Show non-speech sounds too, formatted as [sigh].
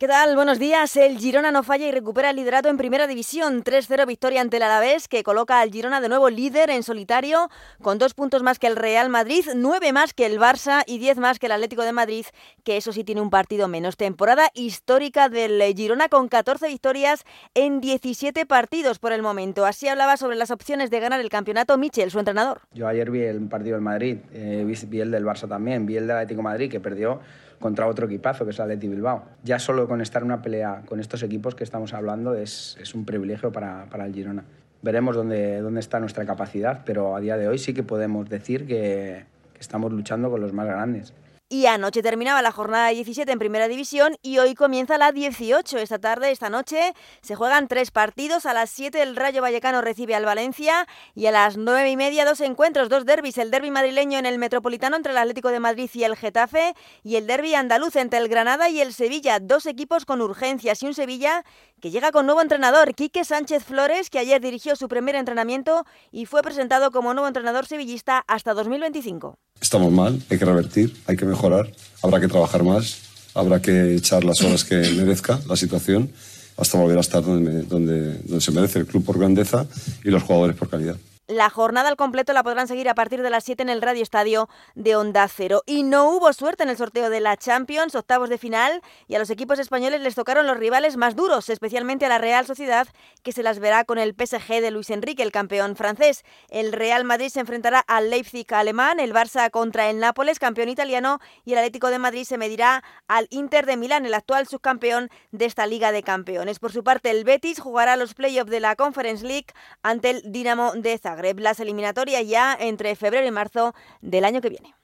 ¿Qué tal? Buenos días. El Girona no falla y recupera el liderato en Primera División. 3-0 victoria ante el Alavés, que coloca al Girona de nuevo líder en solitario, con dos puntos más que el Real Madrid, nueve más que el Barça y diez más que el Atlético de Madrid, que eso sí tiene un partido menos. Temporada histórica del Girona con 14 victorias en 17 partidos por el momento. Así hablaba sobre las opciones de ganar el campeonato Michel, su entrenador. Yo ayer vi el partido del Madrid, eh, vi el del Barça también, vi el del Atlético Madrid, que perdió contra otro equipazo que es el Atleti Bilbao. Ya solo con estar en una pelea con estos equipos que estamos hablando es, un privilegio para, para, el Girona. Veremos dónde, dónde está nuestra capacidad, pero a día de hoy sí que podemos decir que estamos luchando con los más grandes. Y anoche terminaba la jornada 17 en Primera División y hoy comienza la 18. Esta tarde, esta noche, se juegan tres partidos. A las 7 el Rayo Vallecano recibe al Valencia y a las 9 y media dos encuentros, dos derbis. El derby madrileño en el Metropolitano entre el Atlético de Madrid y el Getafe y el derby andaluz entre el Granada y el Sevilla. Dos equipos con urgencias y un Sevilla que llega con nuevo entrenador, Quique Sánchez Flores, que ayer dirigió su primer entrenamiento y fue presentado como nuevo entrenador sevillista hasta 2025 estamos mal, hay que revertir, hay que mejorar, habrá que trabajar más, habrá que echar las horas que [coughs] merezca la situación hasta volver a estar donde, donde, donde se merece el club por grandeza y los jugadores por calidad. La jornada al completo la podrán seguir a partir de las 7 en el Radio Estadio de Onda Cero. Y no hubo suerte en el sorteo de la Champions, octavos de final, y a los equipos españoles les tocaron los rivales más duros, especialmente a la Real Sociedad, que se las verá con el PSG de Luis Enrique, el campeón francés. El Real Madrid se enfrentará al Leipzig alemán, el Barça contra el Nápoles, campeón italiano, y el Atlético de Madrid se medirá al Inter de Milán, el actual subcampeón de esta Liga de Campeones. Por su parte, el Betis jugará los playoffs de la Conference League ante el Dinamo de Zagreb las eliminatorias ya entre febrero y marzo del año que viene.